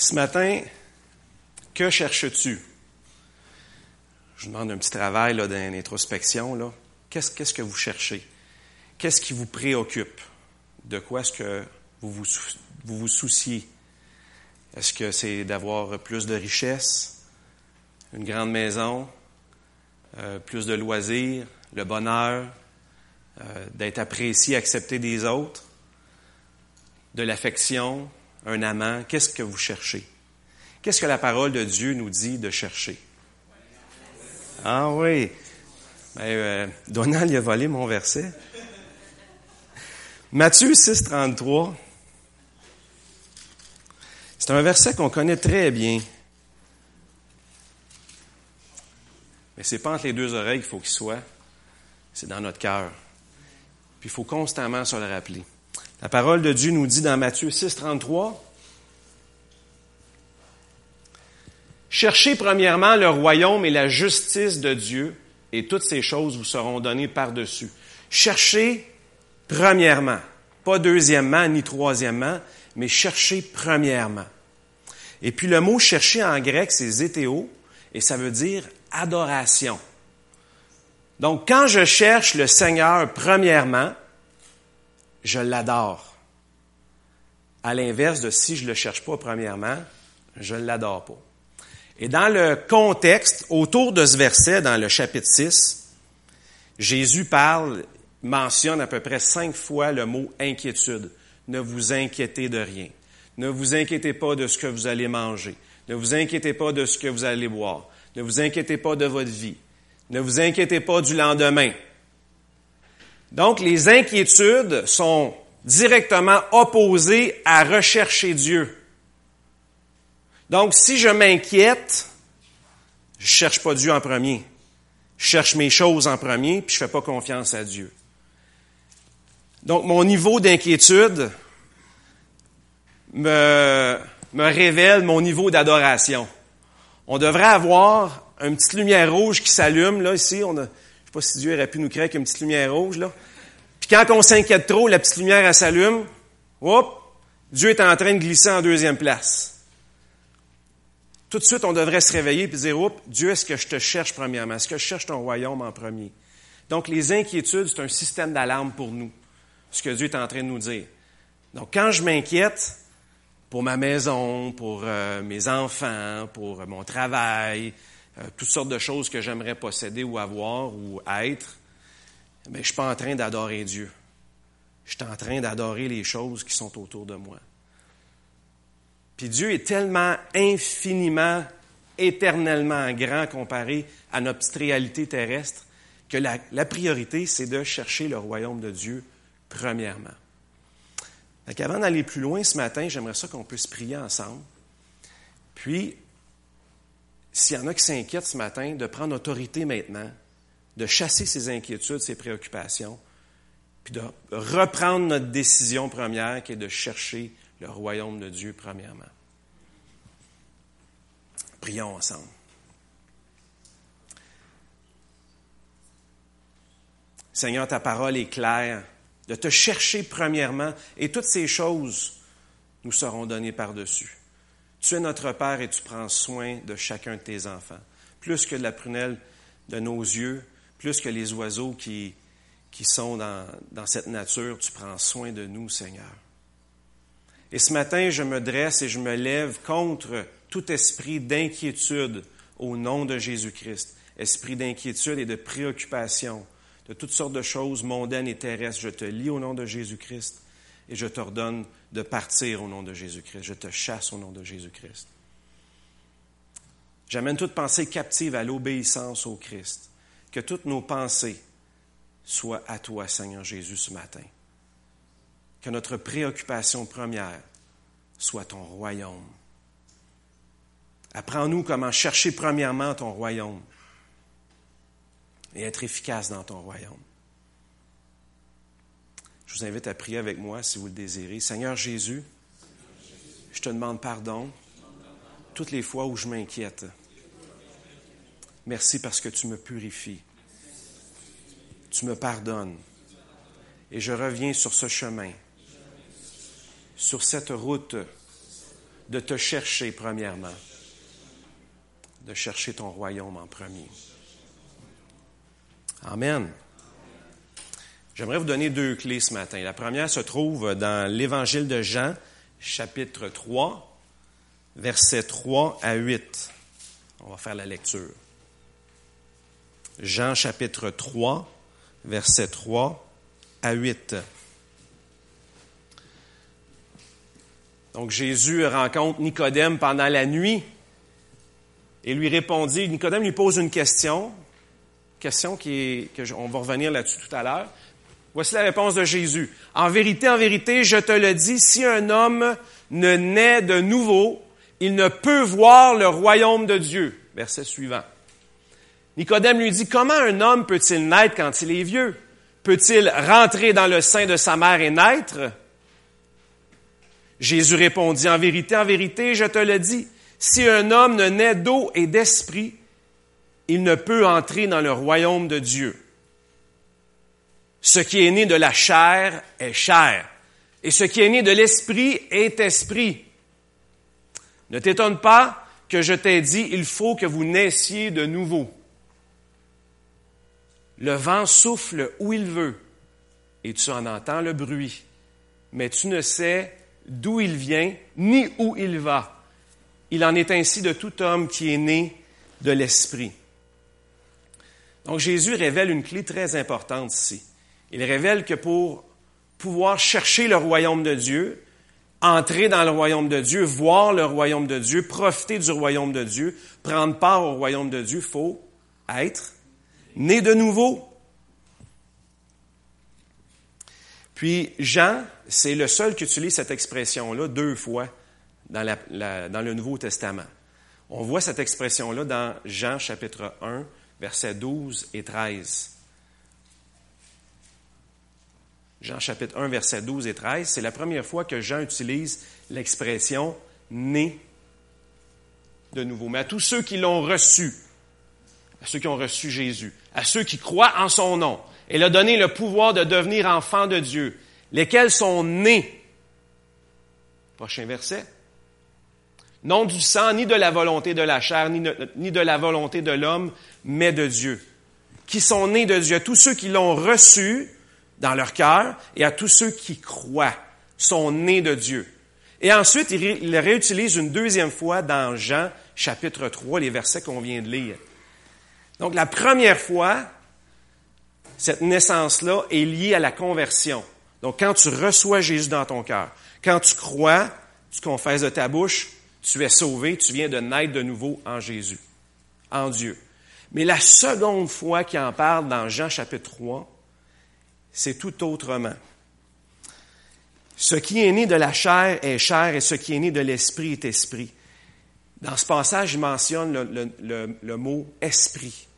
Ce matin, que cherches-tu? Je vous demande un petit travail d'introspection. Qu'est-ce, qu'est-ce que vous cherchez? Qu'est-ce qui vous préoccupe? De quoi est-ce que vous vous, vous, vous souciez? Est-ce que c'est d'avoir plus de richesse, une grande maison, euh, plus de loisirs, le bonheur, euh, d'être apprécié, accepté des autres, de l'affection, un amant? Qu'est-ce que vous cherchez? Qu'est-ce que la parole de Dieu nous dit de chercher? Ah oui. Ben, euh, Donald a volé mon verset. Matthieu 6, 33. C'est un verset qu'on connaît très bien. Mais c'est pas entre les deux oreilles qu'il faut qu'il soit. C'est dans notre cœur. Puis il faut constamment se le rappeler. La parole de Dieu nous dit dans Matthieu 6, 33, Cherchez premièrement le royaume et la justice de Dieu, et toutes ces choses vous seront données par-dessus. Cherchez premièrement, pas deuxièmement ni troisièmement, mais cherchez premièrement. Et puis le mot chercher en grec, c'est zétéo, et ça veut dire adoration. Donc quand je cherche le Seigneur premièrement, je l'adore. À l'inverse de si je ne le cherche pas premièrement, je ne l'adore pas. Et dans le contexte, autour de ce verset, dans le chapitre 6, Jésus parle, mentionne à peu près cinq fois le mot inquiétude. Ne vous inquiétez de rien. Ne vous inquiétez pas de ce que vous allez manger. Ne vous inquiétez pas de ce que vous allez boire. Ne vous inquiétez pas de votre vie. Ne vous inquiétez pas du lendemain. Donc, les inquiétudes sont directement opposées à rechercher Dieu. Donc, si je m'inquiète, je cherche pas Dieu en premier. Je cherche mes choses en premier, puis je fais pas confiance à Dieu. Donc, mon niveau d'inquiétude me, me révèle mon niveau d'adoration. On devrait avoir une petite lumière rouge qui s'allume, là, ici. Si Dieu aurait pu nous créer avec une petite lumière rouge, là. Puis quand on s'inquiète trop, la petite lumière, elle s'allume. Hop! Dieu est en train de glisser en deuxième place. Tout de suite, on devrait se réveiller et dire, Oups, Dieu, est-ce que je te cherche premièrement? Est-ce que je cherche ton royaume en premier? Donc, les inquiétudes, c'est un système d'alarme pour nous, ce que Dieu est en train de nous dire. Donc, quand je m'inquiète pour ma maison, pour euh, mes enfants, pour mon travail, euh, toutes sortes de choses que j'aimerais posséder ou avoir ou être, mais je ne suis pas en train d'adorer Dieu. Je suis en train d'adorer les choses qui sont autour de moi. Puis Dieu est tellement infiniment, éternellement grand comparé à notre réalité terrestre que la, priorité, c'est de chercher le royaume de Dieu premièrement. Avant d'aller plus loin ce matin, j'aimerais ça qu'on puisse prier ensemble. Puis, s'il y en a qui s'inquiètent ce matin, de prendre autorité maintenant, de chasser ses inquiétudes, ses préoccupations, puis de reprendre notre décision première qui est de chercher le royaume de Dieu premièrement. Prions ensemble. Seigneur, ta parole est claire, de te chercher premièrement, et toutes ces choses nous seront données par-dessus. Tu es notre Père et tu prends soin de chacun de tes enfants, plus que de la prunelle de nos yeux, plus que les oiseaux qui, qui sont dans, dans cette nature, tu prends soin de nous, Seigneur. Et ce matin, je me dresse et je me lève contre tout esprit d'inquiétude au nom de Jésus-Christ. Esprit d'inquiétude et de préoccupation, de toutes sortes de choses mondaines et terrestres. Je te lis au nom de Jésus-Christ et je t'ordonne de partir au nom de Jésus-Christ. Je te chasse au nom de Jésus-Christ. J'amène toute pensée captive à l'obéissance au Christ. Que toutes nos pensées soient à toi, Seigneur Jésus, ce matin que notre préoccupation première soit ton royaume. Apprends-nous comment chercher premièrement ton royaume et être efficace dans ton royaume. Je vous invite à prier avec moi si vous le désirez. Seigneur Jésus, je te demande pardon toutes les fois où je m'inquiète. Merci parce que tu me purifies. Tu me pardonnes. Et je reviens sur ce chemin sur cette route de te chercher premièrement, de chercher ton royaume en premier. Amen. J'aimerais vous donner deux clés ce matin. La première se trouve dans l'Évangile de Jean, chapitre 3, versets 3 à 8. On va faire la lecture. Jean chapitre 3, versets 3 à 8. Donc Jésus rencontre Nicodème pendant la nuit et lui répondit, Nicodème lui pose une question, question qui est, on va revenir là-dessus tout à l'heure. Voici la réponse de Jésus. En vérité, en vérité, je te le dis, si un homme ne naît de nouveau, il ne peut voir le royaume de Dieu. Verset suivant. Nicodème lui dit, comment un homme peut-il naître quand il est vieux? Peut-il rentrer dans le sein de sa mère et naître? Jésus répondit, en vérité, en vérité, je te le dis, si un homme ne naît d'eau et d'esprit, il ne peut entrer dans le royaume de Dieu. Ce qui est né de la chair est chair, et ce qui est né de l'esprit est esprit. Ne t'étonne pas que je t'ai dit, il faut que vous naissiez de nouveau. Le vent souffle où il veut, et tu en entends le bruit, mais tu ne sais d'où il vient, ni où il va. Il en est ainsi de tout homme qui est né de l'Esprit. Donc Jésus révèle une clé très importante ici. Il révèle que pour pouvoir chercher le royaume de Dieu, entrer dans le royaume de Dieu, voir le royaume de Dieu, profiter du royaume de Dieu, prendre part au royaume de Dieu, il faut être né de nouveau. Puis Jean, c'est le seul qui utilise cette expression-là deux fois dans, dans, le Nouveau Testament. On voit cette expression-là dans Jean chapitre 1, versets 12 et 13. Jean chapitre 1, versets 12 et 13, c'est la première fois que Jean utilise l'expression né de nouveau. Mais à tous ceux qui l'ont reçu, à ceux qui ont reçu Jésus, à ceux qui croient en son nom. Elle a donné le pouvoir de devenir enfants de Dieu, lesquels sont nés? Prochain verset. Non du sang, ni de la volonté de la chair, ni de, ni de la volonté de l'homme, mais de Dieu. Qui sont nés de Dieu? Tous ceux qui l'ont reçu dans leur cœur et à tous ceux qui croient sont nés de Dieu. Et ensuite, il réutilise une deuxième fois dans Jean chapitre 3, les versets qu'on vient de lire. Donc la première fois, cette naissance-là est liée à la conversion. Donc quand tu reçois Jésus dans ton cœur, quand tu crois, tu confesses de ta bouche, tu es sauvé, tu viens de naître de nouveau en Jésus, en Dieu. Mais la seconde fois qu'il en parle dans Jean chapitre 3, c'est tout autrement. Ce qui est né de la chair est chair et ce qui est né de l'esprit est esprit. Dans ce passage, il mentionne le, mot esprit.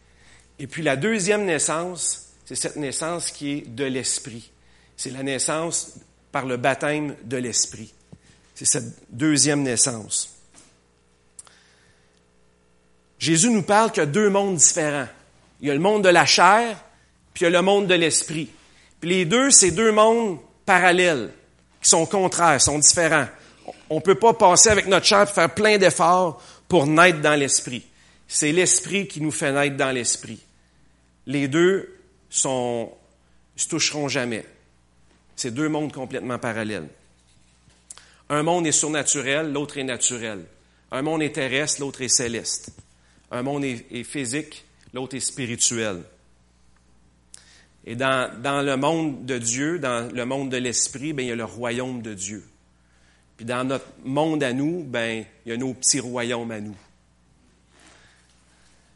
Et puis la deuxième naissance, c'est cette naissance qui est de l'Esprit. C'est la naissance par le baptême de l'Esprit. C'est cette deuxième naissance. Jésus nous parle qu'il y a deux mondes différents. Il y a le monde de la chair, puis il y a le monde de l'esprit. Les deux, c'est deux mondes parallèles, qui sont contraires, sont différents. On ne peut pas passer avec notre chair et faire plein d'efforts pour naître dans l'esprit. C'est l'esprit qui nous fait naître dans l'esprit les deux sont, se toucheront jamais. C'est deux mondes complètement parallèles. Un monde est surnaturel, l'autre est naturel. Un monde est terrestre, l'autre est céleste. Un monde est, physique, l'autre est spirituel. Et dans, le monde de Dieu, dans le monde de l'esprit, ben, il y a le royaume de Dieu. Puis dans notre monde à nous, ben, il y a nos petits royaumes à nous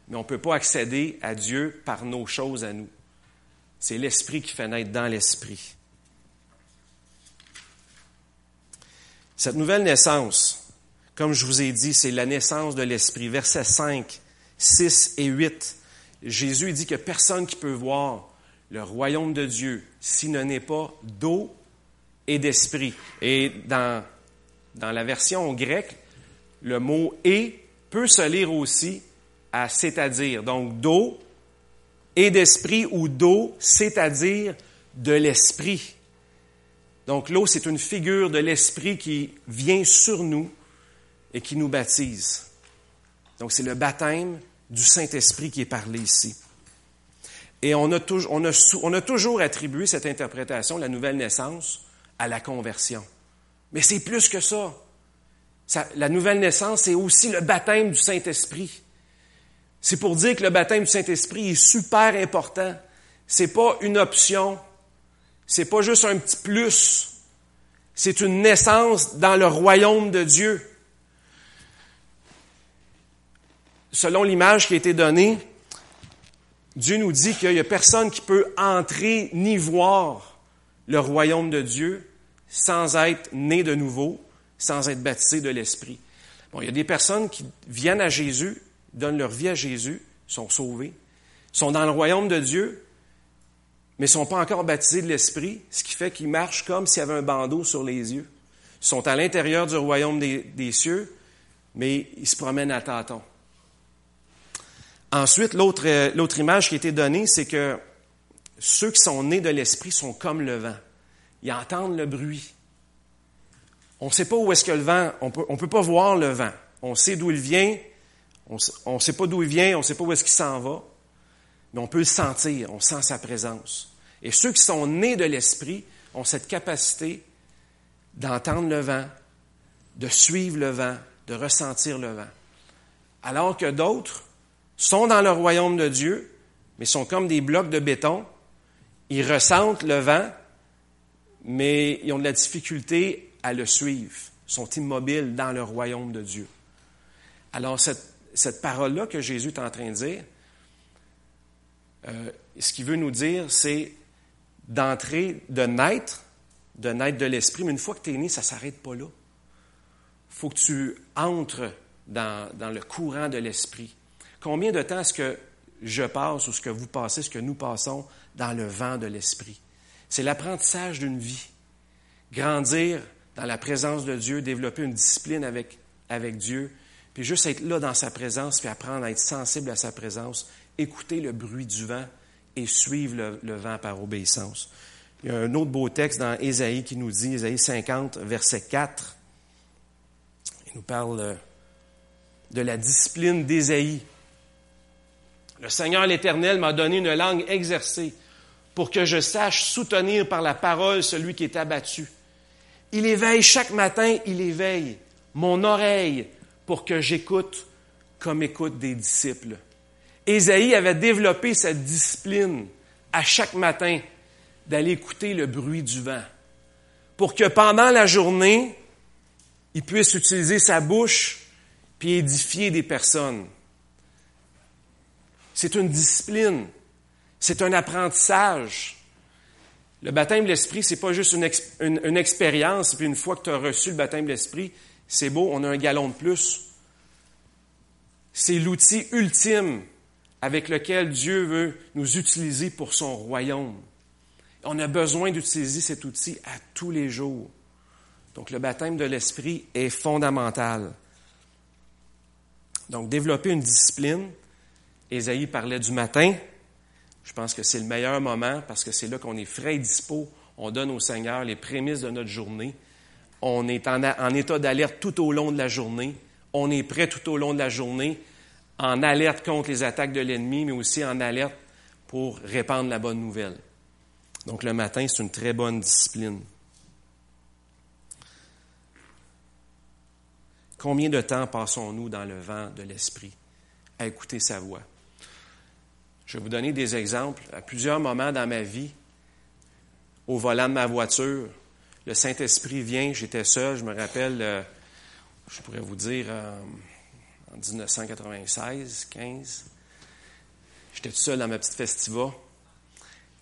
mais on ne peut pas accéder à Dieu par nos choses à nous. C'est l'Esprit qui fait naître dans l'Esprit. Cette nouvelle naissance, comme je vous ai dit, c'est la naissance de l'Esprit. Versets 5, 6 et 8. Jésus dit que personne qui peut voir le royaume de Dieu s'il n'est pas d'eau et d'esprit. Et dans, dans la version grecque, le mot et peut se lire aussi c'est-à-dire, donc d'eau et d'esprit ou d'eau, c'est-à-dire de l'esprit. Donc l'eau, c'est une figure de l'esprit qui vient sur nous et qui nous baptise. Donc c'est le baptême du Saint-Esprit qui est parlé ici. Et on a, toujours attribué cette interprétation, la nouvelle naissance, à la conversion. Mais c'est plus que ça. ça. La nouvelle naissance, c'est aussi le baptême du Saint-Esprit. C'est pour dire que le baptême du Saint-Esprit est super important. C'est pas une option. C'est pas juste un petit plus. C'est une naissance dans le royaume de Dieu. Selon l'image qui a été donnée, Dieu nous dit qu'il n'y a personne qui peut entrer ni voir le royaume de Dieu sans être né de nouveau, sans être baptisé de l'Esprit. Bon, il y a des personnes qui viennent à Jésus, donnent leur vie à Jésus, sont sauvés, sont dans le royaume de Dieu, mais ne sont pas encore baptisés de l'Esprit, ce qui fait qu'ils marchent comme s'il y avait un bandeau sur les yeux. Ils sont à l'intérieur du royaume des, des, cieux, mais ils se promènent à tâtons. Ensuite, l'autre, l'autre image qui a été donnée, c'est que ceux qui sont nés de l'Esprit sont comme le vent. Ils entendent le bruit. On ne sait pas où est-ce que le vent, on ne peut pas voir le vent. On sait d'où il vient, on ne sait pas d'où il vient, on ne sait pas où est-ce qu'il s'en va, mais on peut le sentir, on sent sa présence. Et ceux qui sont nés de l'Esprit ont cette capacité d'entendre le vent, de suivre le vent, de ressentir le vent. Alors que d'autres sont dans le royaume de Dieu, mais sont comme des blocs de béton. Ils ressentent le vent, mais ils ont de la difficulté à le suivre, sont immobiles dans le royaume de Dieu. Alors cette parole-là que Jésus est en train de dire, euh, ce qu'il veut nous dire, c'est d'entrer, de naître, de naître de l'esprit, mais une fois que tu es né, ça ne s'arrête pas là. Il faut que tu entres dans le courant de l'esprit. Combien de temps est-ce que je passe ou ce que vous passez, ce que nous passons dans le vent de l'esprit? C'est l'apprentissage d'une vie. Grandir dans la présence de Dieu, développer une discipline avec, avec Dieu, puis juste être là dans sa présence, puis apprendre à être sensible à sa présence, écouter le bruit du vent et suivre le, vent par obéissance. Il y a un autre beau texte dans Ésaïe qui nous dit, Ésaïe 50, verset 4, il nous parle euh, de la discipline d'Ésaïe. Le Seigneur l'Éternel m'a donné une langue exercée pour que je sache soutenir par la parole celui qui est abattu. Il éveille chaque matin, il éveille mon oreille pour que j'écoute comme écoute des disciples. Ésaïe avait développé cette discipline à chaque matin d'aller écouter le bruit du vent pour que pendant la journée, il puisse utiliser sa bouche puis édifier des personnes. C'est une discipline, c'est un apprentissage. Le baptême de l'Esprit, c'est pas juste une, une expérience, puis une fois que tu as reçu le baptême de l'Esprit, c'est beau, on a un galon de plus. C'est l'outil ultime avec lequel Dieu veut nous utiliser pour son royaume. On a besoin d'utiliser cet outil à tous les jours. Donc le baptême de l'Esprit est fondamental. Donc développer une discipline. Ésaïe parlait du matin. Je pense que c'est le meilleur moment parce que c'est là qu'on est frais et dispo. On donne au Seigneur les prémices de notre journée on est en, état d'alerte tout au long de la journée. On est prêt tout au long de la journée, en alerte contre les attaques de l'ennemi, mais aussi en alerte pour répandre la bonne nouvelle. Donc le matin, c'est une très bonne discipline. Combien de temps passons-nous dans le vent de l'Esprit à écouter sa voix? Je vais vous donner des exemples. À plusieurs moments dans ma vie, au volant de ma voiture, le Saint-Esprit vient, j'étais seul, je me rappelle, euh, je pourrais vous dire, euh, en 1996, 15, j'étais tout seul dans ma petite festiva,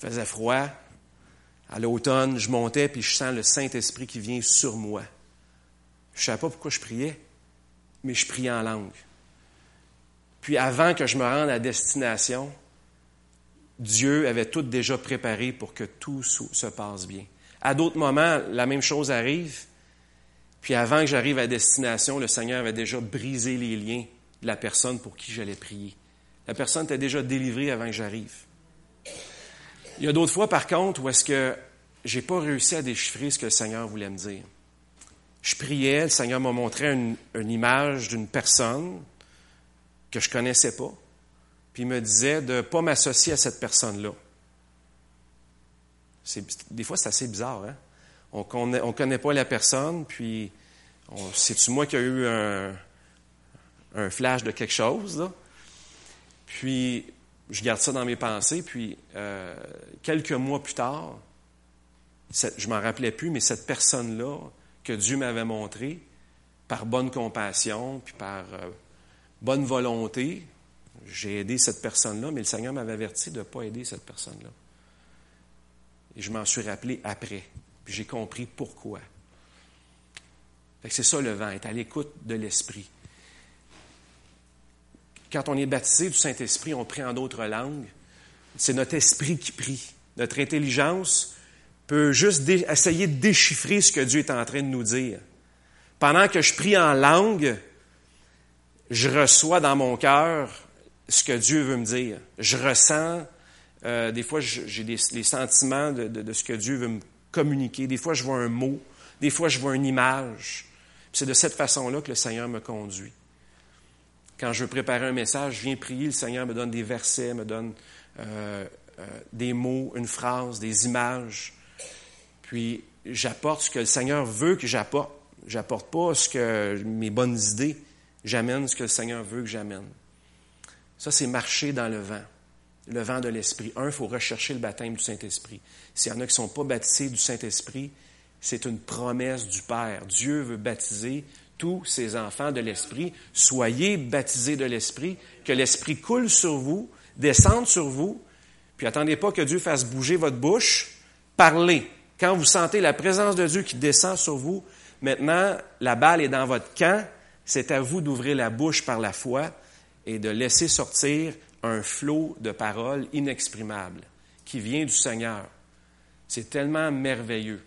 il faisait froid, à l'automne, je montais, puis je sens le Saint-Esprit qui vient sur moi. Je ne savais pas pourquoi je priais, mais je priais en langue. Puis avant que je me rende à destination, Dieu avait tout déjà préparé pour que tout se passe bien. À d'autres moments, la même chose arrive. Puis avant que j'arrive à destination, le Seigneur avait déjà brisé les liens de la personne pour qui j'allais prier. La personne était déjà délivrée avant que j'arrive. Il y a d'autres fois, par contre, où est-ce que j'ai pas réussi à déchiffrer ce que le Seigneur voulait me dire. je priais, le Seigneur m'a montré une, image d'une personne que je connaissais pas, puis il me disait de ne pas m'associer à cette personne-là. Des fois, c'est assez bizarre. Hein? On ne connaît, on connaît pas la personne, puis c'est-tu moi qui a eu un, un, flash de quelque chose? Là? Puis, je garde ça dans mes pensées, puis euh, quelques mois plus tard, cette, je m'en rappelais plus, mais cette personne-là que Dieu m'avait montrée, par bonne compassion, puis par euh, bonne volonté, j'ai aidé cette personne-là, mais le Seigneur m'avait averti de ne pas aider cette personne-là. Et je m'en suis rappelé après. Puis j'ai compris pourquoi. C'est ça le vent, être à l'écoute de l'Esprit. Quand on est baptisé du Saint-Esprit, on prie en d'autres langues. C'est notre esprit qui prie. Notre intelligence peut juste essayer de déchiffrer ce que Dieu est en train de nous dire. Pendant que je prie en langue, je reçois dans mon cœur ce que Dieu veut me dire. Je ressens, euh, des fois j'ai des, les sentiments de, ce que Dieu veut me communiquer. Des fois je vois un mot, des fois je vois une image. C'est de cette façon-là que le Seigneur me conduit. Quand je veux préparer un message, je viens prier, le Seigneur me donne des versets, me donne euh, euh, des mots, une phrase, des images. Puis j'apporte ce que le Seigneur veut que j'apporte. J'apporte pas ce que mes bonnes idées. J'amène ce que le Seigneur veut que j'amène. Ça, c'est marcher dans le vent, le vent de l'Esprit. Un, il faut rechercher le baptême du Saint-Esprit. S'il y en a qui ne sont pas baptisés du Saint-Esprit, c'est une promesse du Père. Dieu veut baptiser tous ses enfants de l'Esprit. Soyez baptisés de l'Esprit, que l'Esprit coule sur vous, descende sur vous, puis attendez pas que Dieu fasse bouger votre bouche. Parlez. Quand vous sentez la présence de Dieu qui descend sur vous, maintenant, la balle est dans votre camp. C'est à vous d'ouvrir la bouche par la foi et de laisser sortir un flot de paroles inexprimables qui vient du Seigneur. C'est tellement merveilleux.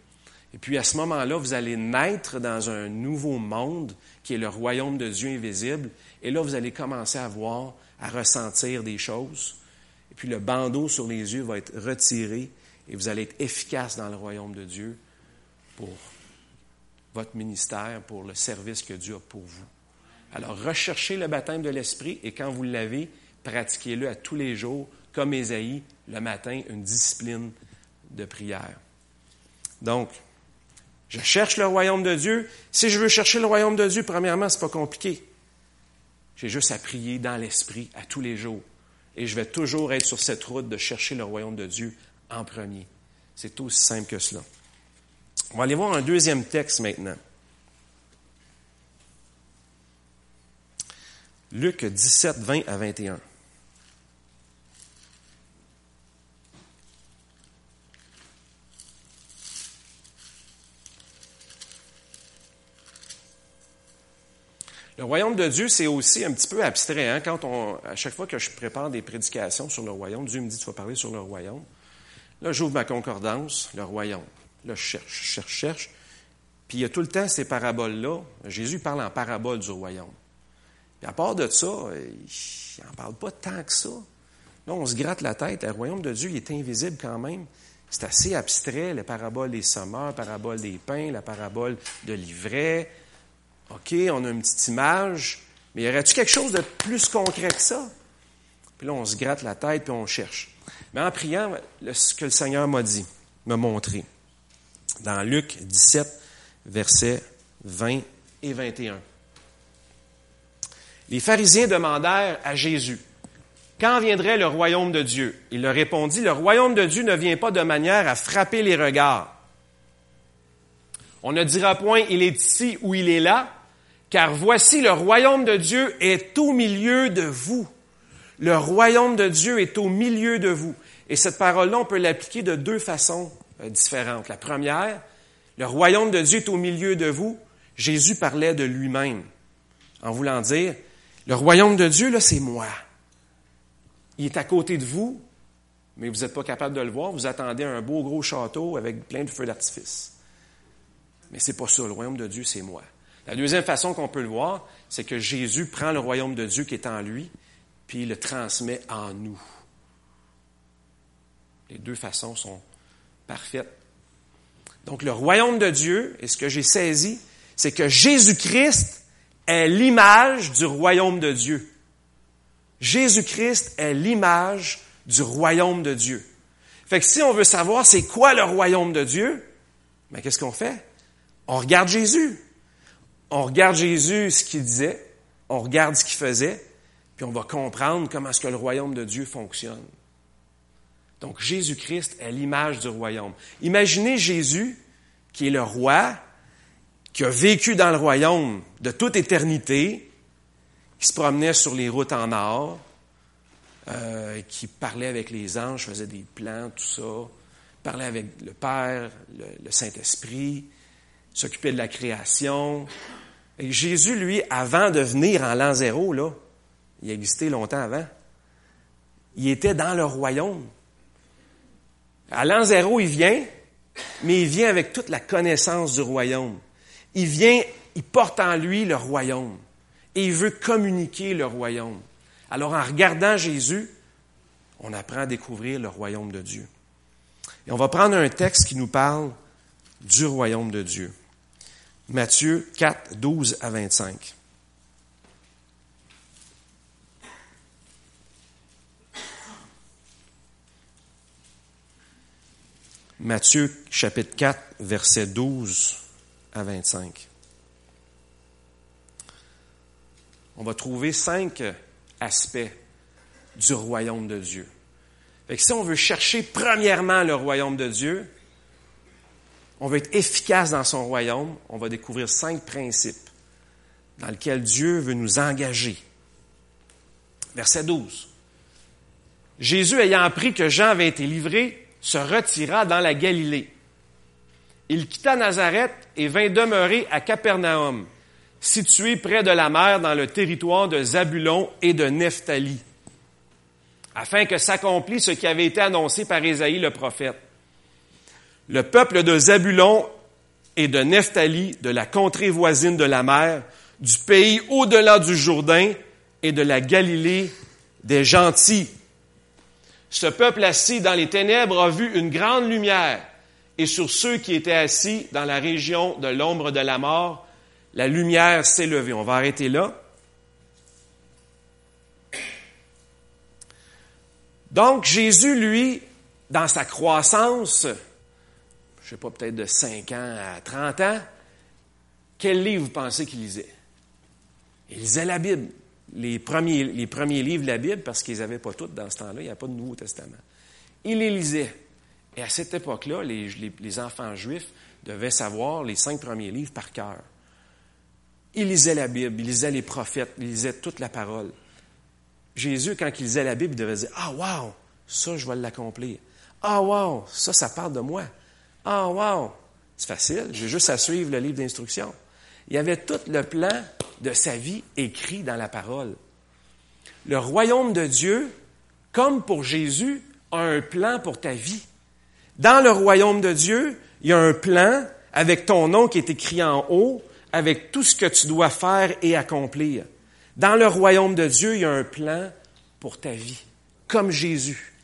Et puis à ce moment-là, vous allez naître dans un nouveau monde qui est le royaume de Dieu invisible. Et là, vous allez commencer à voir, à ressentir des choses. Et puis le bandeau sur les yeux va être retiré et vous allez être efficace dans le royaume de Dieu pour votre ministère, pour le service que Dieu a pour vous. Alors, recherchez le baptême de l'Esprit et quand vous l'avez, pratiquez-le à tous les jours, comme Ésaïe, le matin, une discipline de prière. Donc, je cherche le royaume de Dieu. Si je veux chercher le royaume de Dieu, premièrement, ce n'est pas compliqué. J'ai juste à prier dans l'Esprit à tous les jours. Et je vais toujours être sur cette route de chercher le royaume de Dieu en premier. C'est aussi simple que cela. On va aller voir un deuxième texte maintenant. Luc 17, 20 à 21. Le royaume de Dieu, c'est aussi un petit peu abstrait. Hein? Quand on, à chaque fois que je prépare des prédications sur le royaume, Dieu me dit, tu vas parler sur le royaume. Là, j'ouvre ma concordance, le royaume. Là, je cherche, je cherche, je cherche. Puis il y a tout le temps ces paraboles-là. Jésus parle en parabole du royaume. À part de ça, il n'en parle pas tant que ça. Là, on se gratte la tête. Le royaume de Dieu, est invisible quand même. C'est assez abstrait, les paraboles des sommeurs, la parabole des pains, la parabole de l'ivraie. OK, on a une petite image, mais y aurait-il quelque chose de plus concret que ça? Puis là, on se gratte la tête, puis on cherche. Mais en priant, ce que le Seigneur m'a dit, m'a montré, dans Luc 17, versets 20 et 21. Les pharisiens demandèrent à Jésus, quand viendrait le royaume de Dieu? Il leur répondit, le royaume de Dieu ne vient pas de manière à frapper les regards. On ne dira point, il est ici ou il est là, car voici, le royaume de Dieu est au milieu de vous. Le royaume de Dieu est au milieu de vous. Et cette parole-là, on peut l'appliquer de deux façons euh, différentes. La première, le royaume de Dieu est au milieu de vous. Jésus parlait de lui-même en voulant dire, le royaume de Dieu, là, c'est moi. Il est à côté de vous, mais vous n'êtes pas capable de le voir. Vous attendez un beau gros château avec plein de feux d'artifice. Mais c'est pas ça. Le royaume de Dieu, c'est moi. La deuxième façon qu'on peut le voir, c'est que Jésus prend le royaume de Dieu qui est en lui, puis il le transmet en nous. Les deux façons sont parfaites. Donc le royaume de Dieu, et ce que j'ai saisi, c'est que Jésus-Christ est l'image du royaume de Dieu. Jésus-Christ est l'image du royaume de Dieu. Fait que si on veut savoir c'est quoi le royaume de Dieu, ben, qu'est-ce qu'on fait? On regarde Jésus. On regarde Jésus, ce qu'il disait, on regarde ce qu'il faisait, puis on va comprendre comment est-ce que le royaume de Dieu fonctionne. Donc Jésus-Christ est l'image du royaume. Imaginez Jésus, qui est le roi, qui a vécu dans le royaume de toute éternité, qui se promenait sur les routes en or, euh, qui parlait avec les anges, faisait des plans, tout ça, parlait avec le Père, le, Saint-Esprit, s'occupait de la création. Jésus, lui, avant de venir en l'an zéro, là, il existait longtemps avant, il était dans le royaume. À l'an zéro, il vient, mais il vient avec toute la connaissance du royaume. Il vient, il porte en lui le royaume et il veut communiquer le royaume. Alors en regardant Jésus, on apprend à découvrir le royaume de Dieu. Et on va prendre un texte qui nous parle du royaume de Dieu. Matthieu 4, 12 à 25. Matthieu chapitre 4, verset 12 à 25. On va trouver cinq aspects du royaume de Dieu. Si on veut chercher premièrement le royaume de Dieu, on veut être efficace dans son royaume, on va découvrir cinq principes dans lesquels Dieu veut nous engager. Verset 12. Jésus ayant appris que Jean avait été livré, se retira dans la Galilée. Il quitta Nazareth et vint demeurer à Capernaum, situé près de la mer dans le territoire de Zabulon et de Nephtali, afin que s'accomplisse ce qui avait été annoncé par Ésaïe le prophète. Le peuple de Zabulon et de Nephtali, de la contrée voisine de la mer, du pays au-delà du Jourdain et de la Galilée des gentils, ce peuple assis dans les ténèbres a vu une grande lumière, et sur ceux qui étaient assis dans la région de l'ombre de la mort, la lumière s'est levée. On va arrêter là. Donc Jésus, lui, dans sa croissance, je sais pas, peut-être de 5 ans à 30 ans, quel livre vous pensez qu'il lisait? Il lisait la Bible les premiers, les premiers livres de la Bible, parce qu'ils n'avaient pas toutes dans ce temps-là, il n'y a pas de Nouveau Testament. Il les lisait. Et à cette époque-là, les, enfants juifs devaient savoir les cinq premiers livres par cœur. Il lisait la Bible, il lisait les prophètes, il lisait toute la parole. Jésus, quand il lisait la Bible, il devait dire Ah, wow, ça, je vais l'accomplir. Ah, wow, ça, ça parle de moi. Ah, wow, c'est facile, j'ai juste à suivre le livre d'instruction. Il y avait tout le plan de sa vie écrit dans la parole. Le royaume de Dieu, comme pour Jésus, a un plan pour ta vie. Dans le royaume de Dieu, il y a un plan avec ton nom qui est écrit en haut, avec tout ce que tu dois faire et accomplir. Dans le royaume de Dieu, il y a un plan pour ta vie, comme Jésus,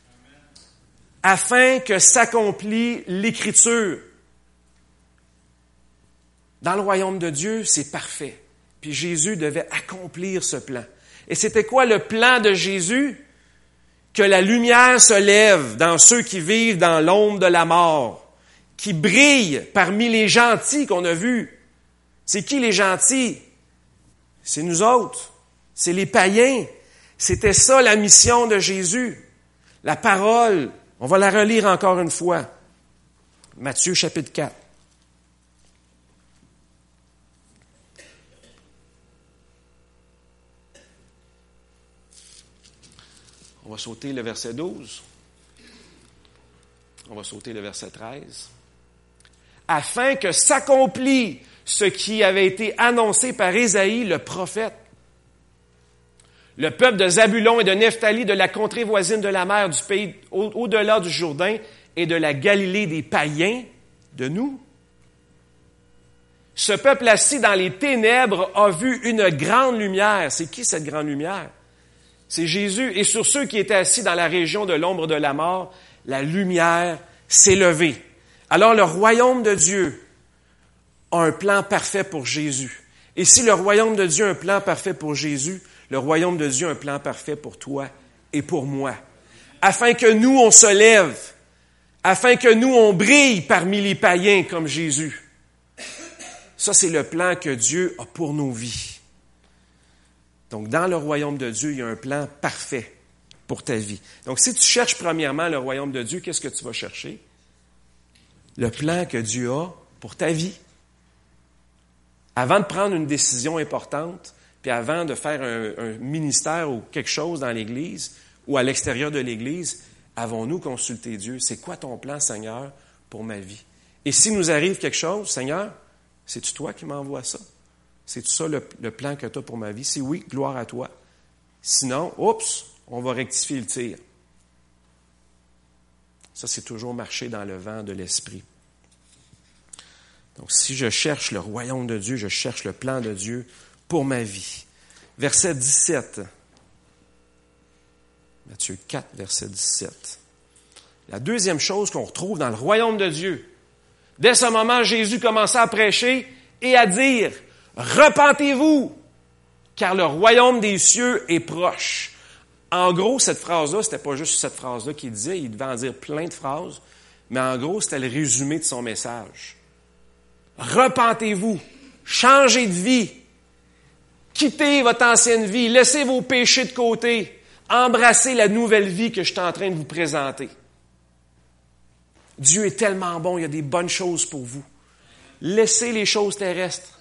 afin que s'accomplit l'Écriture. Dans le royaume de Dieu, c'est parfait. Puis Jésus devait accomplir ce plan. Et c'était quoi le plan de Jésus? Que la lumière se lève dans ceux qui vivent dans l'ombre de la mort, qui brille parmi les gentils qu'on a vus. C'est qui les gentils? C'est nous autres. C'est les païens. C'était ça la mission de Jésus. La parole, on va la relire encore une fois. Matthieu chapitre 4. On va sauter le verset 12. On va sauter le verset 13. Afin que s'accomplit ce qui avait été annoncé par Ésaïe, le prophète. Le peuple de Zabulon et de Nephtali, de la contrée voisine de la mer, du pays au-delà du Jourdain et de la Galilée des païens, de nous. Ce peuple assis dans les ténèbres a vu une grande lumière. C'est qui cette grande lumière? C'est Jésus. Et sur ceux qui étaient assis dans la région de l'ombre de la mort, la lumière s'est levée. Alors le royaume de Dieu a un plan parfait pour Jésus. Et si le royaume de Dieu a un plan parfait pour Jésus, le royaume de Dieu a un plan parfait pour toi et pour moi. Afin que nous, on se lève, afin que nous, on brille parmi les païens comme Jésus. Ça, c'est le plan que Dieu a pour nos vies. Donc, dans le royaume de Dieu, il y a un plan parfait pour ta vie. Donc, si tu cherches premièrement le royaume de Dieu, qu'est-ce que tu vas chercher? Le plan que Dieu a pour ta vie. Avant de prendre une décision importante, puis avant de faire un, ministère ou quelque chose dans l'Église ou à l'extérieur de l'Église, avons-nous consulté Dieu? C'est quoi ton plan, Seigneur, pour ma vie? Et s'il nous arrive quelque chose, Seigneur, c'est-tu toi qui m'envoies ça? C'est ça le, le, plan que tu as pour ma vie? Si oui, gloire à toi. Sinon, oups, on va rectifier le tir. Ça, c'est toujours marcher dans le vent de l'esprit. Donc, si je cherche le royaume de Dieu, je cherche le plan de Dieu pour ma vie. Verset 17. Matthieu 4, verset 17. La deuxième chose qu'on retrouve dans le royaume de Dieu. Dès ce moment, Jésus commença à prêcher et à dire, Repentez-vous, car le royaume des cieux est proche. En gros, cette phrase-là, c'était pas juste cette phrase-là qu'il disait, il devait en dire plein de phrases, mais en gros, c'était le résumé de son message. Repentez-vous, changez de vie, quittez votre ancienne vie, laissez vos péchés de côté, embrassez la nouvelle vie que je suis en train de vous présenter. Dieu est tellement bon, il y a des bonnes choses pour vous. Laissez les choses terrestres.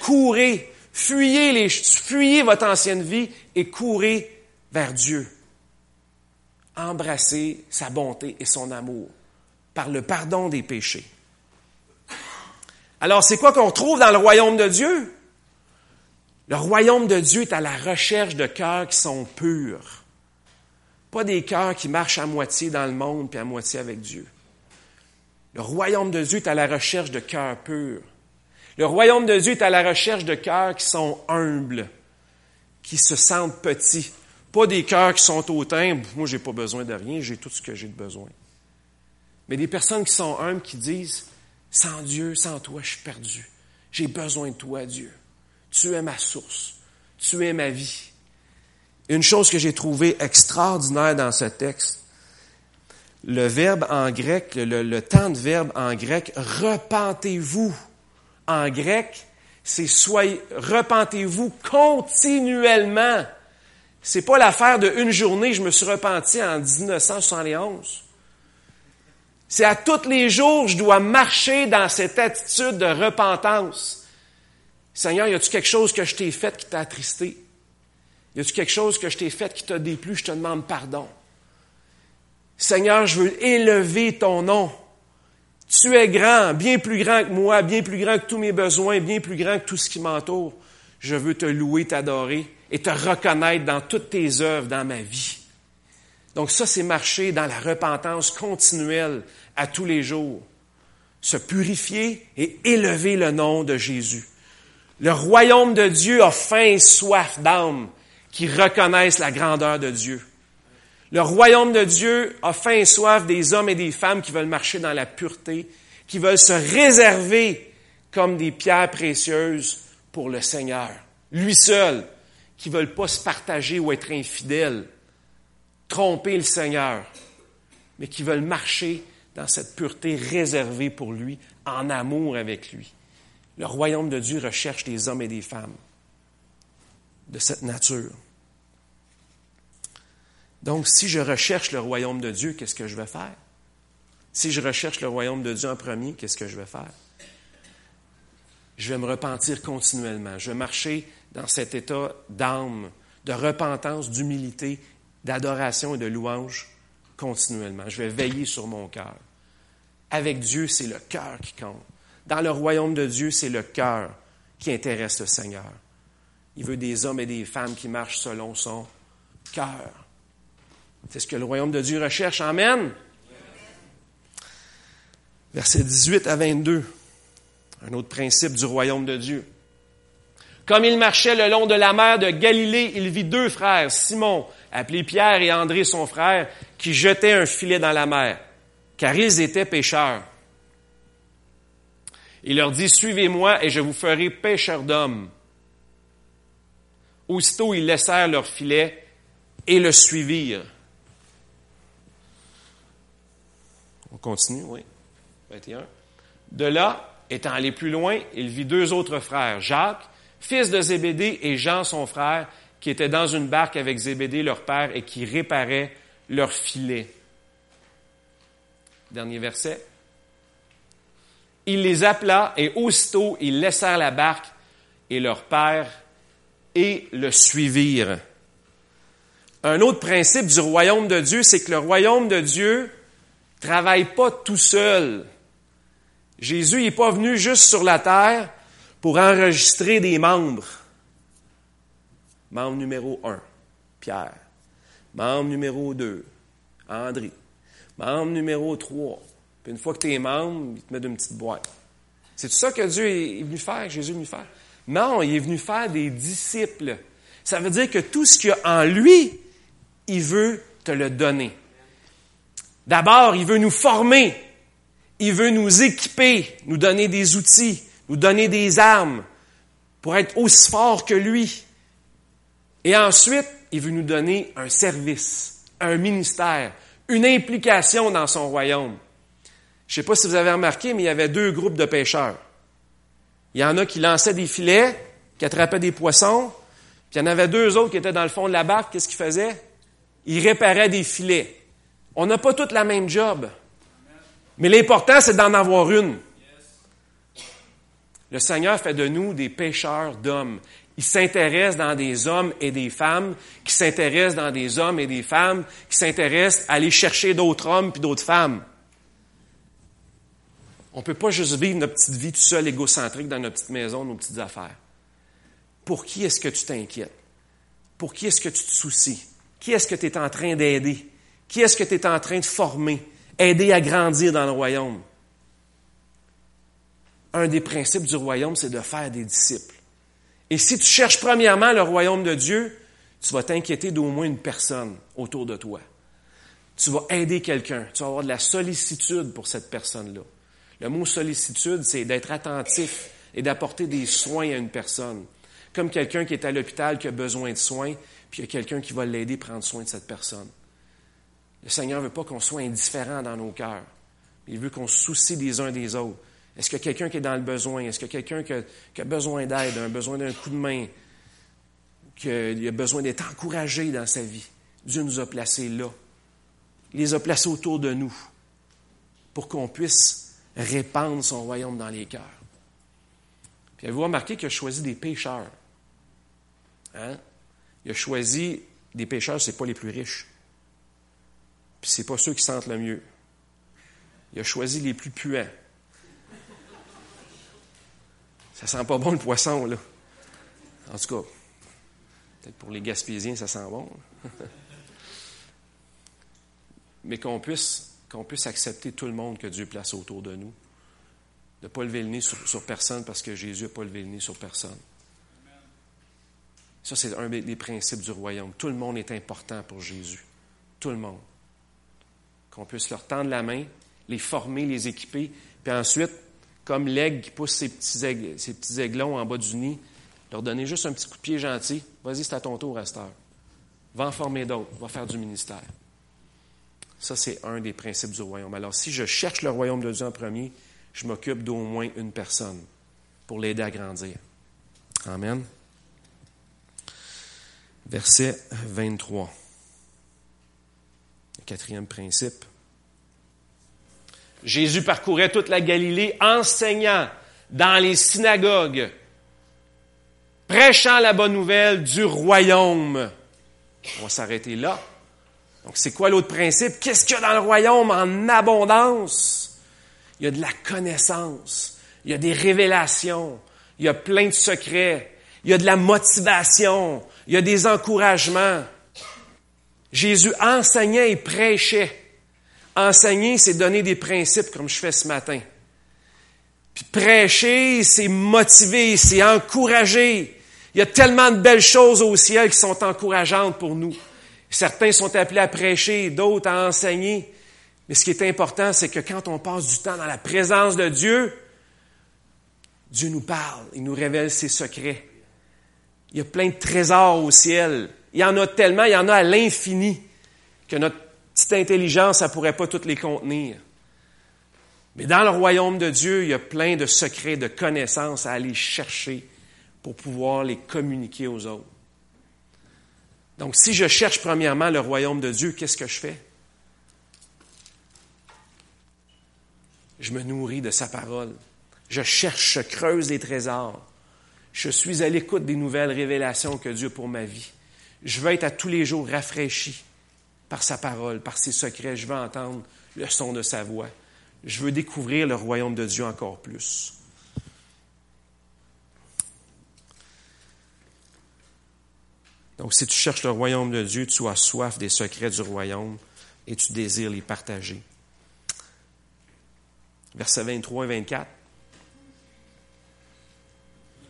Courez, fuyez, les, fuyez votre ancienne vie et courez vers Dieu. Embrassez sa bonté et son amour par le pardon des péchés. Alors, c'est quoi qu'on trouve dans le royaume de Dieu? Le royaume de Dieu est à la recherche de cœurs qui sont purs. Pas des cœurs qui marchent à moitié dans le monde puis à moitié avec Dieu. Le royaume de Dieu est à la recherche de cœurs purs. Le royaume de Dieu est à la recherche de cœurs qui sont humbles, qui se sentent petits. Pas des cœurs qui sont hautains, moi j'ai pas besoin de rien, j'ai tout ce que j'ai de besoin. Mais des personnes qui sont humbles, qui disent, sans Dieu, sans toi, je suis perdu. J'ai besoin de toi, Dieu. Tu es ma source. Tu es ma vie. Une chose que j'ai trouvée extraordinaire dans ce texte, le verbe en grec, le, temps de verbe en grec, repentez-vous. En grec, c'est soyez, repentez-vous continuellement. C'est pas l'affaire de une journée, je me suis repenti en 1971. C'est à tous les jours, je dois marcher dans cette attitude de repentance. Seigneur, y a-tu quelque chose que je t'ai fait qui t'a attristé? Y a-tu quelque chose que je t'ai fait qui t'a déplu? Je te demande pardon. Seigneur, je veux élever ton nom. Tu es grand, bien plus grand que moi, bien plus grand que tous mes besoins, bien plus grand que tout ce qui m'entoure. Je veux te louer, t'adorer et te reconnaître dans toutes tes œuvres dans ma vie. Donc ça, c'est marcher dans la repentance continuelle à tous les jours. Se purifier et élever le nom de Jésus. Le royaume de Dieu a faim et soif d'âmes qui reconnaissent la grandeur de Dieu. Le royaume de Dieu a faim et soif des hommes et des femmes qui veulent marcher dans la pureté, qui veulent se réserver comme des pierres précieuses pour le Seigneur. Lui seul, qui veulent pas se partager ou être infidèles, tromper le Seigneur, mais qui veulent marcher dans cette pureté réservée pour lui, en amour avec lui. Le royaume de Dieu recherche des hommes et des femmes de cette nature. Donc, si je recherche le royaume de Dieu, qu'est-ce que je vais faire? Si je recherche le royaume de Dieu en premier, qu'est-ce que je vais faire? Je vais me repentir continuellement. Je vais marcher dans cet état d'âme, de repentance, d'humilité d'adoration et de louange continuellement. Je vais veiller sur mon cœur. Avec Dieu, c'est le cœur qui compte. Dans le royaume de Dieu, c'est le cœur qui intéresse le Seigneur. Il veut des hommes et des femmes qui marchent selon son cœur. C'est ce que le royaume de Dieu recherche. Amen. Versets 18 à 22. Un autre principe du royaume de Dieu. Comme il marchait le long de la mer de Galilée, il vit deux frères, Simon, appelé Pierre et André son frère, qui jetaient un filet dans la mer, car ils étaient pêcheurs. Il leur dit, Suivez-moi et je vous ferai pêcheurs d'hommes. Aussitôt, ils laissèrent leur filet et le suivirent. On continue, oui. 21. De là, étant allé plus loin, il vit deux autres frères, Jacques, fils de Zébédée, et Jean, son frère, qui étaient dans une barque avec Zébédée, leur père, et qui réparaient leur filet. Dernier verset. Il les appela, et aussitôt ils laissèrent la barque et leur père et le suivirent. Un autre principe du royaume de Dieu, c'est que le royaume de Dieu travaille pas tout seul. Jésus n'est pas venu juste sur la terre pour enregistrer des membres. Membre numéro un, Pierre. Membre numéro deux, André. Membre numéro trois. Puis une fois que tu es membre, il te met une petite boîte. C'est tout ça que Dieu est venu faire, Jésus est venu faire? Non, il est venu faire des disciples. Ça veut dire que tout ce qu'il y a en lui, il veut te le donner. D'abord, il veut nous former. Il veut nous équiper, nous donner des outils, nous donner des armes pour être aussi fort que lui. Et ensuite, il veut nous donner un service, un ministère, une implication dans son royaume. Je ne sais pas si vous avez remarqué, mais il y avait deux groupes de pêcheurs. Il y en a qui lançaient des filets, qui attrapaient des poissons, puis il y en avait deux autres qui étaient dans le fond de la barque. Qu'est-ce qu'ils faisaient? Ils réparaient des filets. On n'a pas tous la même job. Mais l'important, c'est d'en avoir une. Le Seigneur fait de nous des pêcheurs d'hommes. Il s'intéresse dans des hommes et des femmes, qui s'intéressent dans des hommes et des femmes, qui s'intéressent à aller chercher d'autres hommes puis d'autres femmes. On ne peut pas juste vivre notre petite vie tout seul, égocentrique, dans notre petite maison, nos petites affaires. Pour qui est-ce que tu t'inquiètes? Pour qui est-ce que tu te soucies? Qui est-ce que tu es en train d'aider? Qui est-ce que tu es en train de former? Aider à grandir dans le royaume? Un des principes du royaume, c'est de faire des disciples. Et si tu cherches premièrement le royaume de Dieu, tu vas t'inquiéter d'au moins une personne autour de toi. Tu vas aider quelqu'un. Tu vas avoir de la sollicitude pour cette personne-là. Le mot sollicitude, c'est d'être attentif et d'apporter des soins à une personne. Comme quelqu'un qui est à l'hôpital qui a besoin de soins, puis il y a quelqu'un qui va l'aider à prendre soin de cette personne. Le Seigneur ne veut pas qu'on soit indifférent dans nos cœurs. Il veut qu'on se soucie des uns des autres. Est-ce a quelqu'un qui est dans le besoin? Est-ce a quelqu'un qui, a besoin d'aide, un besoin d'un coup de main, qu'il a besoin d'être encouragé dans sa vie? Dieu nous a placés là. Il les a placés autour de nous pour qu'on puisse répandre son royaume dans les cœurs. Puis avez-vous remarqué qu'il a choisi des pécheurs? Hein? Il a choisi des pécheurs, ce n'est pas les plus riches. Puis c'est pas ceux qui sentent le mieux. Il a choisi les plus puants. Ça sent pas bon le poisson, là. En tout cas, peut-être pour les Gaspésiens, ça sent bon. Mais qu'on puisse, puisse accepter tout le monde que Dieu place autour de nous. De ne pas lever le nez sur, sur personne parce que Jésus n'a pas levé le nez sur personne. Ça, c'est un des principes du royaume. Tout le monde est important pour Jésus. Tout le monde qu'on puisse leur tendre la main, les former, les équiper, puis ensuite, comme l'aigle qui pousse ses petits, aiglons en bas du nid, leur donner juste un petit coup de pied gentil. Vas-y, c'est à ton tour à. Va en former d'autres, va faire du ministère. Ça, c'est un des principes du royaume. Alors, si je cherche le royaume de Dieu en premier, je m'occupe d'au moins une personne pour l'aider à grandir. Amen. Verset 23. Quatrième principe. Jésus parcourait toute la Galilée enseignant dans les synagogues, prêchant la bonne nouvelle du royaume. On va s'arrêter là. Donc, c'est quoi l'autre principe? Qu'est-ce qu'il y a dans le royaume en abondance? Il y a de la connaissance, il y a des révélations, il y a plein de secrets, il y a de la motivation, il y a des encouragements. Jésus enseignait et prêchait. Enseigner, c'est donner des principes comme je fais ce matin. Puis prêcher, c'est motiver, c'est encourager. Il y a tellement de belles choses au ciel qui sont encourageantes pour nous. Certains sont appelés à prêcher, d'autres à enseigner. Mais ce qui est important, c'est que quand on passe du temps dans la présence de Dieu, Dieu nous parle, il nous révèle ses secrets. Il y a plein de trésors au ciel. Il y en a tellement, il y en a à l'infini, que notre petite intelligence, ça ne pourrait pas toutes les contenir. Mais dans le royaume de Dieu, il y a plein de secrets, de connaissances à aller chercher pour pouvoir les communiquer aux autres. Donc, si je cherche premièrement le royaume de Dieu, qu'est-ce que je fais? Je me nourris de sa parole. Je cherche, je creuse les trésors. Je suis à l'écoute des nouvelles révélations que Dieu a pour ma vie. Je veux être à tous les jours rafraîchi par sa parole, par ses secrets. Je veux entendre le son de sa voix. Je veux découvrir le royaume de Dieu encore plus. Donc, si tu cherches le royaume de Dieu, tu as soif des secrets du royaume et tu désires les partager. Versets 23 et 24.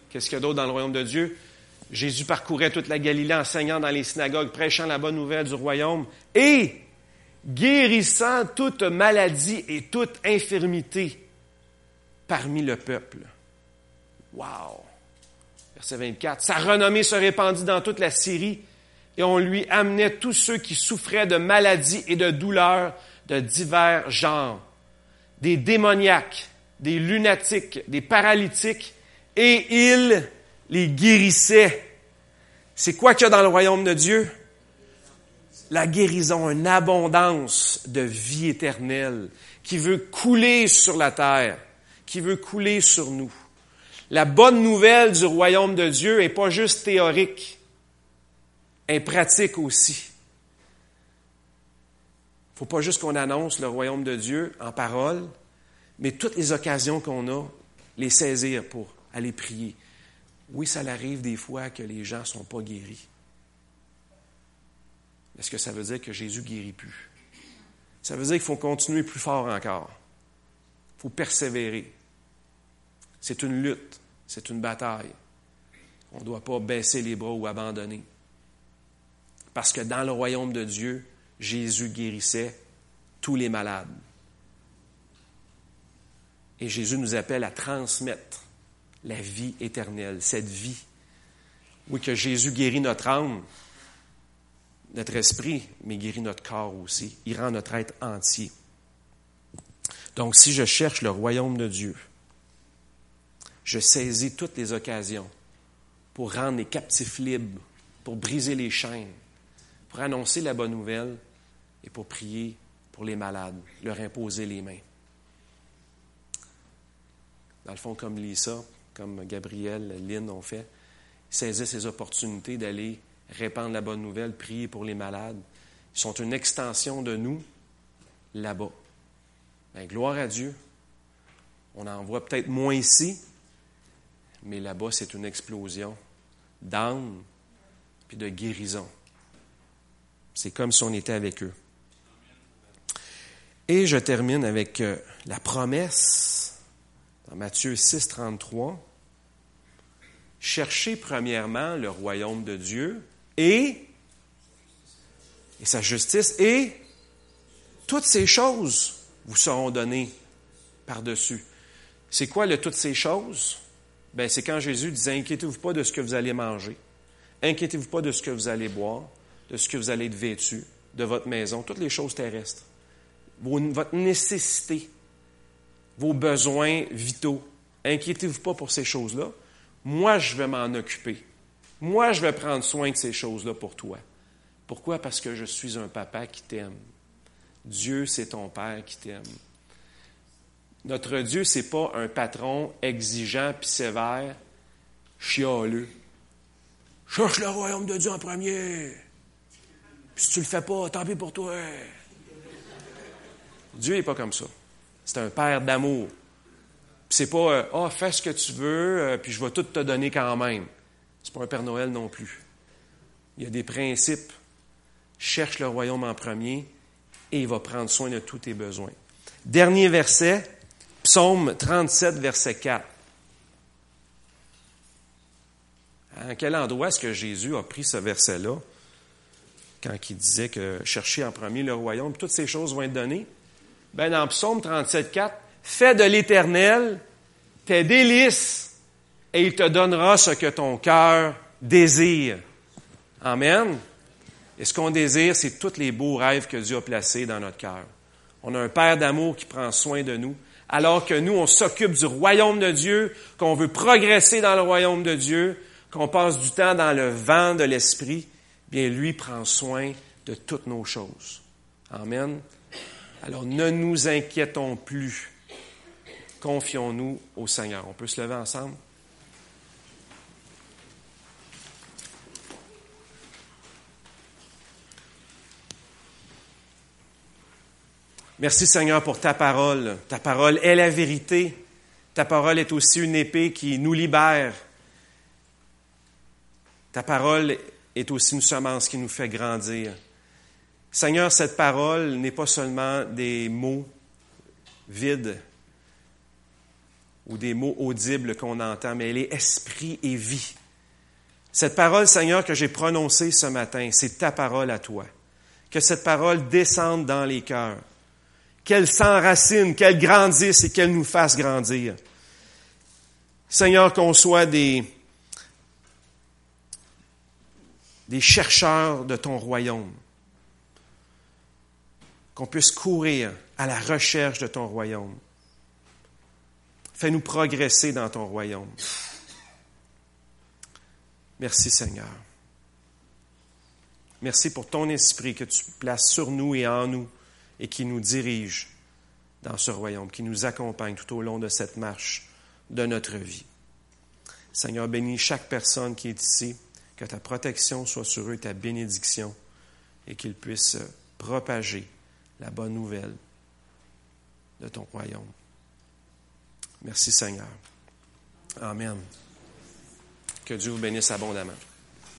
Qu'est-ce qu'il y a d'autre dans le royaume de Dieu? Jésus parcourait toute la Galilée enseignant dans les synagogues, prêchant la bonne nouvelle du royaume et guérissant toute maladie et toute infirmité parmi le peuple. Wow! Verset 24. Sa renommée se répandit dans toute la Syrie et on lui amenait tous ceux qui souffraient de maladies et de douleurs de divers genres, des démoniaques, des lunatiques, des paralytiques, et il les guérissait. C'est quoi qu'il y a dans le royaume de Dieu? La guérison, une abondance de vie éternelle qui veut couler sur la terre, qui veut couler sur nous. La bonne nouvelle du royaume de Dieu est pas juste théorique, elle est pratique aussi. Il faut pas juste qu'on annonce le royaume de Dieu en parole, mais toutes les occasions qu'on a, les saisir pour aller prier. Oui, ça arrive des fois que les gens ne sont pas guéris. Est-ce que ça veut dire que Jésus guérit plus? Ça veut dire qu'il faut continuer plus fort encore. Il faut persévérer. C'est une lutte, c'est une bataille. On ne doit pas baisser les bras ou abandonner. Parce que dans le royaume de Dieu, Jésus guérissait tous les malades. Et Jésus nous appelle à transmettre la vie éternelle, cette vie. Oui, que Jésus guérit notre âme, notre esprit, mais guérit notre corps aussi. Il rend notre être entier. Donc, si je cherche le royaume de Dieu, je saisis toutes les occasions pour rendre les captifs libres, pour briser les chaînes, pour annoncer la bonne nouvelle et pour prier pour les malades, leur imposer les mains. Dans le fond, comme Lisa, comme Gabriel, Lynn ont fait, saisissent ces opportunités d'aller répandre la bonne nouvelle, prier pour les malades. Ils sont une extension de nous là-bas. Ben, gloire à Dieu. On en voit peut-être moins ici, mais là-bas, c'est une explosion d'âme puis de guérison. C'est comme si on était avec eux. Et je termine avec euh, la promesse dans Matthieu 6, 33 cherchez premièrement le royaume de Dieu et, sa justice et toutes ces choses vous seront données par-dessus. C'est quoi le toutes ces choses? Ben, c'est quand Jésus disait, inquiétez-vous pas de ce que vous allez manger. Inquiétez-vous pas de ce que vous allez boire, de ce que vous allez être vêtu, de votre maison, toutes les choses terrestres. votre nécessité, vos besoins vitaux. Inquiétez-vous pas pour ces choses-là. Moi, je vais m'en occuper. Moi, je vais prendre soin de ces choses-là pour toi. Pourquoi? Parce que je suis un papa qui t'aime. Dieu, c'est ton Père qui t'aime. Notre Dieu, c'est pas un patron exigeant puis sévère, chialeux. Cherche le royaume de Dieu en premier. Puis si tu le fais pas, tant pis pour toi. Dieu n'est pas comme ça. C'est un Père d'amour c'est pas, euh, ah, fais ce que tu veux, euh, puis je vais tout te donner quand même. C'est pas un Père Noël non plus. Il y a des principes. Cherche le royaume en premier et il va prendre soin de tous tes besoins. Dernier verset, Psaume 37, verset 4. À quel endroit est-ce que Jésus a pris ce verset-là? Quand il disait que chercher en premier le royaume, toutes ces choses vont être données? Ben, dans Psaume 37, 4, Fais de l'Éternel tes délices et il te donnera ce que ton cœur désire. Amen. Et ce qu'on désire, c'est tous les beaux rêves que Dieu a placés dans notre cœur. On a un Père d'amour qui prend soin de nous, alors que nous, on s'occupe du royaume de Dieu, qu'on veut progresser dans le royaume de Dieu, qu'on passe du temps dans le vent de l'Esprit, bien lui prend soin de toutes nos choses. Amen. Alors ne nous inquiétons plus. Confions-nous au Seigneur. On peut se lever ensemble? Merci Seigneur pour ta parole. Ta parole est la vérité. Ta parole est aussi une épée qui nous libère. Ta parole est aussi une semence qui nous fait grandir. Seigneur, cette parole n'est pas seulement des mots vides ou des mots audibles qu'on entend, mais elle est esprit et vie. Cette parole, Seigneur, que j'ai prononcée ce matin, c'est ta parole à toi. Que cette parole descende dans les cœurs qu'elle s'enracine, qu'elle grandisse et qu'elle nous fasse grandir. Seigneur, qu'on soit des, des chercheurs de ton royaume, qu'on puisse courir à la recherche de ton royaume. Fais-nous progresser dans ton royaume. Merci Seigneur. Merci pour ton esprit que tu places sur nous et en nous et qui nous dirige dans ce royaume, qui nous accompagne tout au long de cette marche de notre vie. Seigneur, bénis chaque personne qui est ici, que ta protection soit sur eux, ta bénédiction, et qu'ils puissent propager la bonne nouvelle de ton royaume. Merci Seigneur. Amen. Que Dieu vous bénisse abondamment.